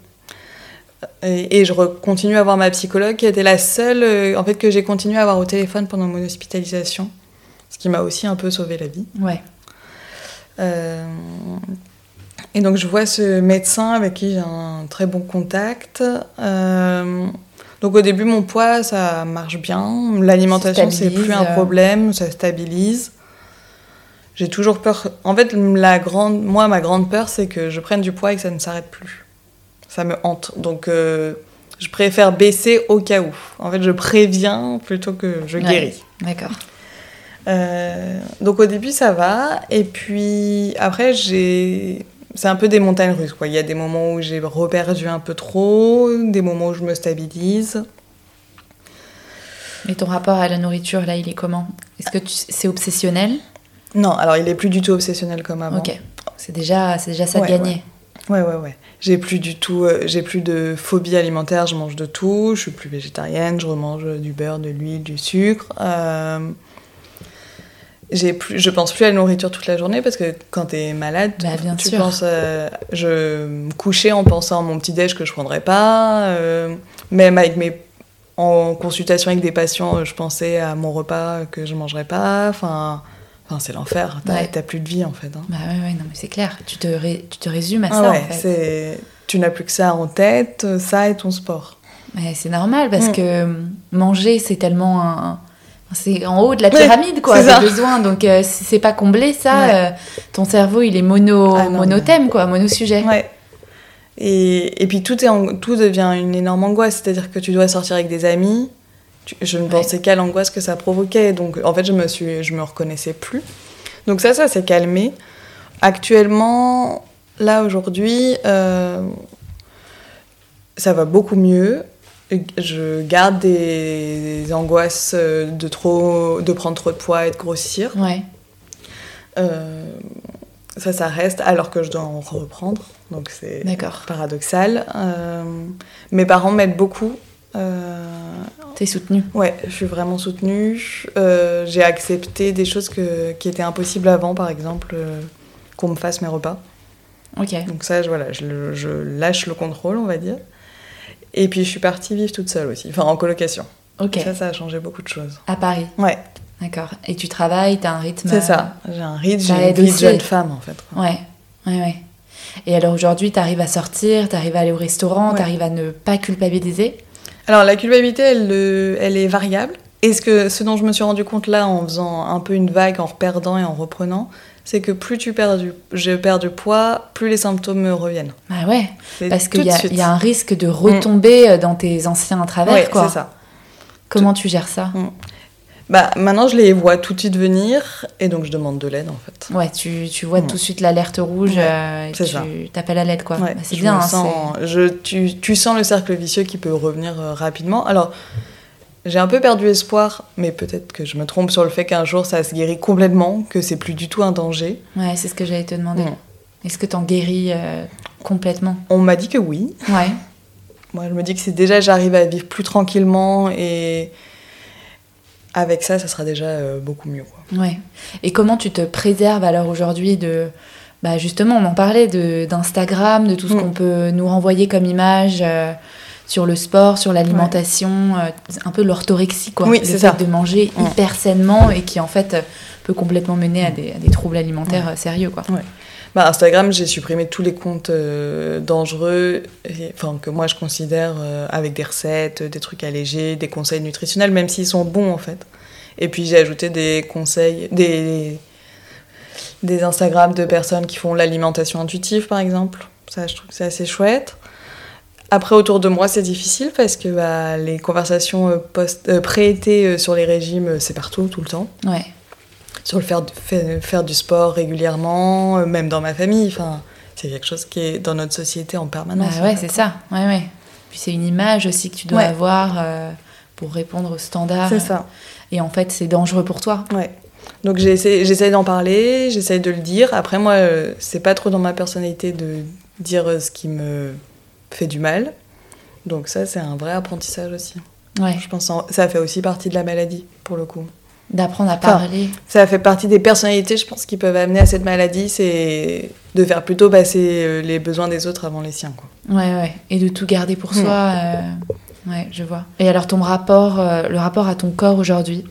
Et, je continue à voir ma psychologue qui était la seule euh, en fait, que j'ai continué à avoir au téléphone pendant mon hospitalisation. Qui m'a aussi un peu sauvé la vie. Ouais. Euh, et donc je vois ce médecin avec qui j'ai un très bon contact. Euh, donc au début mon poids ça marche bien, l'alimentation c'est plus un problème, ça stabilise. J'ai toujours peur. En fait, la grande, moi, ma grande peur, c'est que je prenne du poids et que ça ne s'arrête plus. Ça me hante. Donc, euh, je préfère baisser au cas où. En fait, je préviens plutôt que je guéris. D'accord. Euh, donc, au début, ça va. Et puis, après, j'ai. C'est un peu des montagnes russes. Quoi. Il y a des moments où j'ai reperdu un peu trop, des moments où je me stabilise. Et ton rapport à la nourriture, là, il est comment? Est-ce que c'est obsessionnel? Non, alors il est plus du tout obsessionnel comme avant. Ok, c'est déjà, c'est déjà ça de gagner. Ouais, ouais, ouais. J'ai plus du tout, euh, j'ai plus de phobie alimentaire, je mange de tout, je suis plus végétarienne, je remange du beurre, de l'huile, du sucre. Euh, j'ai plus, je pense plus à la nourriture toute la journée parce que quand tu es malade, bah, bien tu sûr. penses. Euh, je me couchais en pensant à mon petit déj que je prendrais pas. même avec mes, en consultation avec des patients, je pensais à mon repas que je mangerais pas. Enfin c'est l'enfer. T'as plus de vie en fait. Hein. Bah ouais, ouais, non, mais c'est clair. Tu te, tu te résumes à ah ça. Ouais, en fait. Tu n'as plus que ça en tête, ça et ton sport. Mais c'est normal parce mm. que manger, c'est tellement un. C'est en haut de la pyramide, quoi, t'as besoin. Donc, euh, si c'est pas comblé, ça, euh, ton cerveau, il est mono, ah monothème, quoi, monosujet. Ouais. Et, et puis, tout, est en... tout devient une énorme angoisse. C'est-à-dire que tu dois sortir avec des amis, je ne pensais qu'à l'angoisse que ça provoquait. Donc, en fait, je me, suis, je me reconnaissais plus. Donc, ça, ça s'est calmé. Actuellement, là, aujourd'hui, euh, ça va beaucoup mieux. Je garde des, angoisses de, trop, de prendre trop de poids et de grossir. Ouais. Euh, ça, ça reste alors que je dois en reprendre. Donc, c'est paradoxal. Euh, mes parents m'aident beaucoup euh, T'es soutenue Ouais, je suis vraiment soutenue. Euh, j'ai accepté des choses que, qui étaient impossibles avant, par exemple, euh, qu'on me fasse mes repas. Ok. Donc ça, je, voilà, je, je, lâche le contrôle, on va dire. Et puis je suis partie vivre toute seule aussi, enfin en colocation. Ok. Ça, ça a changé beaucoup de choses. À Paris Ouais. D'accord. Et tu travailles, t'as un rythme C'est ça. J'ai un rythme, j'ai une vie de jeune femme en fait. Ouais, ouais, ouais. Et alors aujourd'hui, t'arrives à sortir, t'arrives à aller au restaurant, tu t'arrives à ne pas culpabiliser? Alors la culpabilité, elle, elle est variable. Et ce, que, ce dont je me suis rendu compte là, en faisant un peu une vague, en reperdant et en reprenant, c'est que plus tu perds du, je perds du poids, plus les symptômes me reviennent. Ah ouais, parce qu'il y, y, a un risque de retomber mm. dans tes anciens travers, ouais, c'est ça. Comment tu gères ça mm. Bah, maintenant, je les vois tout de suite venir et donc je demande de l'aide en fait. Ouais, tu, tu vois tout de suite l'alerte rouge euh, et tu t'appelles à l'aide quoi. Bah, c'est bien. Hein, je, tu, tu, sens le cercle vicieux qui peut revenir euh, rapidement. Alors, j'ai un peu perdu espoir, mais peut-être que je me trompe sur le fait qu'un jour ça se guérit complètement, que c'est plus du tout un danger. Ouais, c'est ce que j'allais te demander. Est-ce que t'en guéris euh, complètement? On m'a dit que oui. Ouais. Moi, je me dis que c'est déjà j'arrive à vivre plus tranquillement et avec ça, ça sera déjà euh, beaucoup mieux. Quoi. Ouais. Et comment tu te préserves alors aujourd'hui de bah justement, on en parlait d'Instagram, de, tout ce Mm. qu'on peut nous renvoyer comme image euh, sur le sport, sur l'alimentation, euh, un peu l'orthorexie, quoi. Oui, le fait ça. de manger Mm. hyper sainement et qui, en fait, euh, peut complètement mener à des, à des troubles alimentaires euh, sérieux, quoi. Bah, Instagram, j'ai supprimé tous les comptes euh, dangereux, et- enfin que moi je considère euh, avec des recettes, des trucs allégés, des conseils nutritionnels, même s'ils sont bons en fait. Et puis j'ai ajouté des conseils, des, des Instagram de personnes qui font l'alimentation intuitive par exemple. Ça, je trouve que c'est assez chouette. Après, autour de moi, c'est difficile parce que bah, les conversations euh, post, euh, pré-été euh, sur les régimes, c'est partout, tout le temps Ouais. sur le faire, faire, du sport régulièrement, même dans ma famille. Enfin, c'est quelque chose qui est dans notre société en Bah permanence. en ouais, c'est ça. Ouais, ouais. Puis c'est une image aussi que tu dois Ouais. avoir euh, pour répondre aux standards. C'est ça. Et en fait, c'est dangereux pour toi. Ouais. Donc j'essaye d'en parler, j'essaye de le dire. Après, moi, c'est pas trop dans ma personnalité de dire ce qui me fait du mal. Donc ça, c'est un vrai apprentissage aussi. Ouais. Je pense que ça fait aussi partie de la maladie, pour le coup. D'apprendre à Enfin, parler. Ça fait partie des personnalités, je pense, qui peuvent amener à cette maladie, c'est de faire plutôt passer euh, les besoins des autres avant les siens. Quoi. Ouais, ouais. Et de tout garder pour Mm. soi. euh, Ouais, je vois. Et alors, ton rapport, euh, le rapport à ton corps aujourd'hui?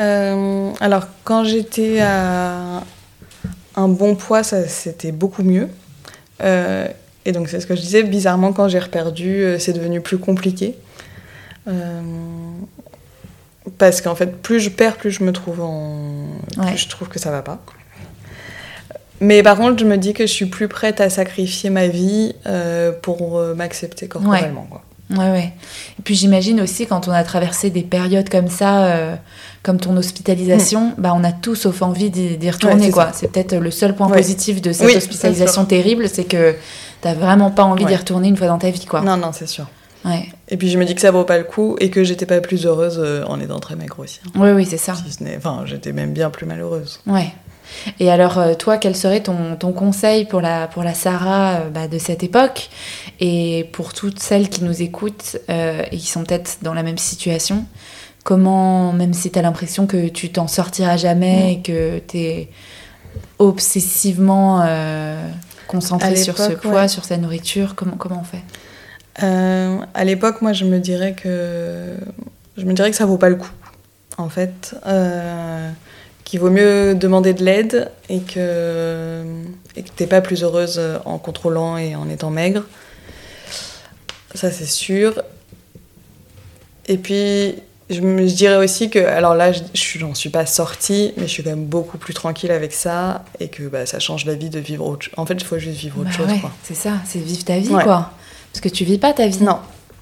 Euh, alors, quand j'étais à un bon poids, ça c'était beaucoup mieux. Euh, et donc, c'est ce que je disais, bizarrement, quand j'ai reperdu, euh, c'est devenu plus compliqué. Euh, parce qu'en fait, plus je perds, plus je me trouve en. Ouais. Plus je trouve que ça va pas. Mais par contre, je me dis que je suis plus prête à sacrifier ma vie euh, pour euh, m'accepter corporellement. quoi. Ouais, ouais. Et puis j'imagine aussi quand on a traversé des périodes comme ça, euh, comme ton hospitalisation, bah on a tous sauf envie d'y retourner, Mm. Ouais, c'est quoi. C'est peut-être le seul point Ouais. positif de cette Oui, hospitalisation terrible, c'est que t'as vraiment pas envie d'y retourner une fois dans ta vie, quoi. Non, non, c'est sûr. Ouais. Et puis je me dis que ça vaut pas le coup et que j'étais pas plus heureuse euh, en étant très maigre aussi. hein. Oui, oui, c'est ça. Si ce Enfin, j'étais même bien plus malheureuse. Ouais. Et alors, euh, toi, quel serait ton, ton conseil pour la, pour la Sarah euh, bah, de cette époque? Et pour toutes celles qui nous écoutent euh, et qui sont peut-être dans la même situation Comment, même si tu as l'impression que tu t'en sortiras jamais et que tu es obsessivement euh, concentré sur ce poids, ouais. sur sa nourriture, comment, comment on fait? Euh, à l'époque, moi, je me dirais que je me dirais que ça vaut pas le coup. En fait, euh, qu'il vaut mieux demander de l'aide et que et que t'es pas plus heureuse en contrôlant et en étant maigre. Ça, c'est sûr. Et puis, je, me, je dirais aussi que, alors là, je, je suis- j'en suis pas sortie, mais je suis quand même beaucoup plus tranquille avec ça et que bah, ça change la vie de vivre autre chose. En fait, il faut juste vivre autre Bah chose, ouais. C'est ça, c'est vivre ta vie, Ouais. quoi. Parce que tu vis pas ta vie. Non,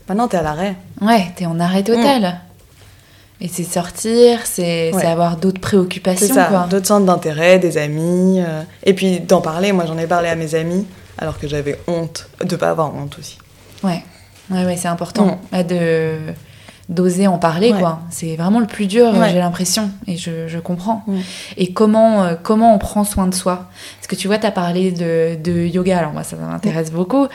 maintenant t'es à l'arrêt. Ouais, t'es en arrêt total. Et c'est sortir, c'est Ouais. avoir d'autres préoccupations, d'autres centres d'intérêt, des amis. euh, et puis d'en parler, moi j'en ai parlé à mes amis, alors que j'avais honte de pas avoir honte aussi. Ouais, ouais, ouais, c'est important Mm. bah, de d'oser en parler, Ouais. quoi. C'est vraiment le plus dur, euh, Ouais. j'ai l'impression, et je, je comprends. Et comment, euh, comment on prend soin de soi? Parce que tu vois, tu as parlé de, de yoga, alors moi ça m'intéresse beaucoup,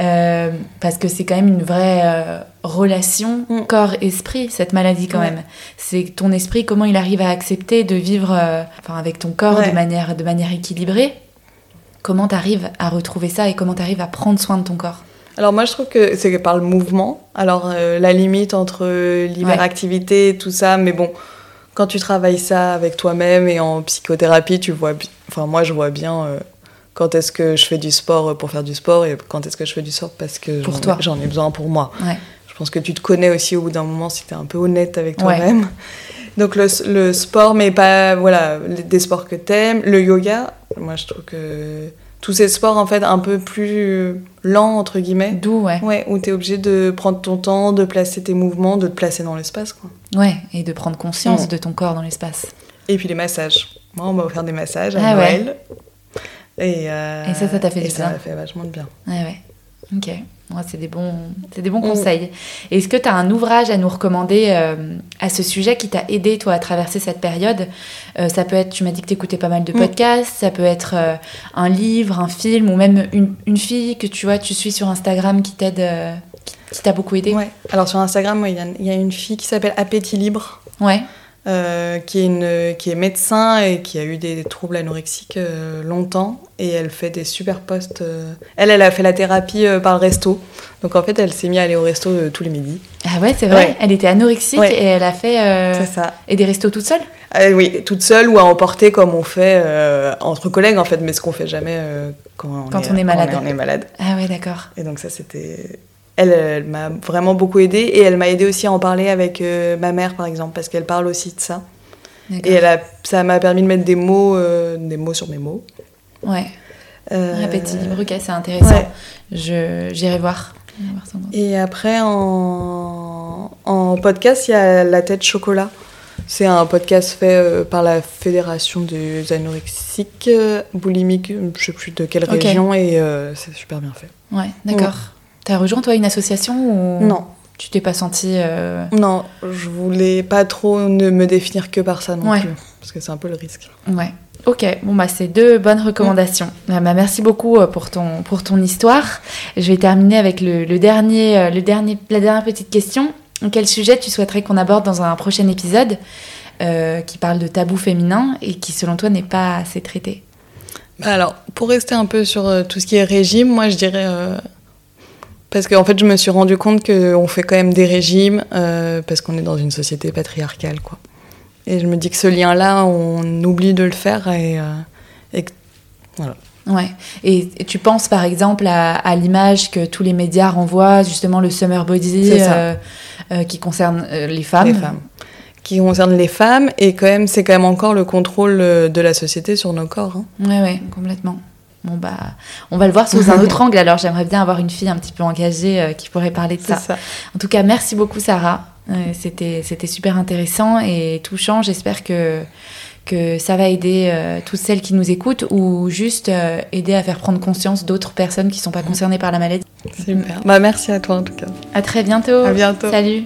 euh, parce que c'est quand même une vraie euh, relation Mm. corps-esprit, cette maladie quand même. C'est ton esprit, comment il arrive à accepter de vivre enfin, avec ton corps Ouais. de, manière, de manière équilibrée? Comment tu arrives à retrouver ça et comment tu arrives à prendre soin de ton corps? Alors moi je trouve que c'est par le mouvement. Alors euh, la limite entre l'hyperactivité et tout ça, mais bon, quand tu travailles ça avec toi-même et en psychothérapie, tu vois, enfin moi je vois bien euh, quand est-ce que je fais du sport pour faire du sport et quand est-ce que je fais du sport parce que j'en- ai besoin pour moi. Ouais. Je pense que tu te connais aussi au bout d'un moment si tu es un peu honnête avec Ouais. toi-même. Donc le, le sport, mais pas voilà les- des sports que t'aimes. Le yoga, moi je trouve que tous ces sports en fait un peu plus lents entre guillemets. D'où, ouais. Ouais, où t'es obligé de prendre ton temps, de placer tes mouvements, de te placer dans l'espace quoi. Ouais, et de prendre conscience de ton corps dans l'espace. Et puis les massages. Moi on m'a offert des massages à Ah ouais. Noël. Et, euh, Et ça, ça t'a fait et du ça bien. m'a fait vachement de bien. Ouais, ouais. Ok. Ouais, c'est des bons, c'est des bons Mm. conseils. Est-ce que tu as un ouvrage à nous recommander euh, à ce sujet qui t'a aidé, toi, à traverser cette période? Euh, Ça peut être, tu m'as dit que tu écoutais pas mal de Mm. podcasts, ça peut être euh, un livre, un film, ou même une, une fille que tu vois, tu suis sur Instagram qui t'aide, qui, qui t'a beaucoup aidé? Ouais. Alors sur Instagram, moi, il y, y a une fille qui s'appelle Appétit Libre. Ouais. Euh, qui, est une, qui est médecin et qui a eu des troubles anorexiques euh, longtemps. Et elle fait des super postes. euh. Elle, elle a fait la thérapie par le resto. Donc en fait, elle s'est mise à aller au resto tous les midis. Ah ouais, c'est vrai. Ouais. Elle était anorexique Ouais. et elle a fait C'est ça. et des restos toute seule? Oui, toute seule ou à emporter comme on fait entre collègues en fait, mais ce qu'on fait jamais quand, on, Quand on est malade. on est malade. Ah ouais, d'accord. Et donc ça, c'était... Elle, elle m'a vraiment beaucoup aidée et elle m'a aidée aussi à en parler avec euh, ma mère, par exemple, parce qu'elle parle aussi de ça. Et elle a, ça m'a permis de mettre des mots, euh, des mots sur mes mots. Ouais. Euh, c'est intéressant. ouais. Je j'irai voir. Et après, en, en podcast, il y a La Tête Chocolat. C'est un podcast fait euh, par la Fédération des anorexiques, euh, boulimiques, je sais plus de quelle région, et euh, c'est super bien fait. Ouais, d'accord. T'as rejoint toi une association ou Non, tu t'es pas senti euh, non, je voulais pas trop ne me définir que par ça non Ouais. plus, parce que c'est un peu le risque. Ouais. Ok, bon bah c'est deux bonnes recommandations. Ah bah, merci beaucoup euh, pour ton pour ton histoire. Je vais terminer avec le, le dernier euh, le dernier la dernière petite question. Quel sujet tu souhaiterais qu'on aborde dans un prochain épisode euh, qui parle de tabou féminin et qui selon toi n'est pas assez traité? Bah Alors, pour rester un peu sur tout ce qui est régime, moi je dirais. euh, parce qu'en fait, je me suis rendu compte qu'on fait quand même des régimes euh, parce qu'on est dans une société patriarcale, quoi. Et je me dis que ce lien-là, on oublie de le faire et, euh, et voilà. Ouais. Et, et tu penses par exemple à, à l'image que tous les médias renvoient, justement le summer body euh, euh, qui concerne les femmes. les femmes. Qui concerne les femmes et quand même, c'est quand même encore le contrôle de la société sur nos corps. hein. Ouais, ouais, complètement. Bon bah, on va le voir sous un autre angle. Alors j'aimerais bien avoir une fille un petit peu engagée euh, qui pourrait parler de ça. ça. En tout cas, merci beaucoup Sarah. Euh, c'était c'était super intéressant et touchant. J'espère que que ça va aider euh, toutes celles qui nous écoutent ou juste euh, aider à faire prendre conscience d'autres personnes qui sont pas concernées par la maladie. Super. Bah, merci à toi en tout cas. À très bientôt. À bientôt. Salut.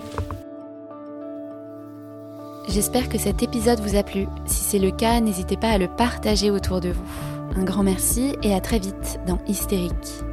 J'espère que cet épisode vous a plu. Si c'est le cas, n'hésitez pas à le partager autour de vous. Un grand merci et à très vite dans Hystérique.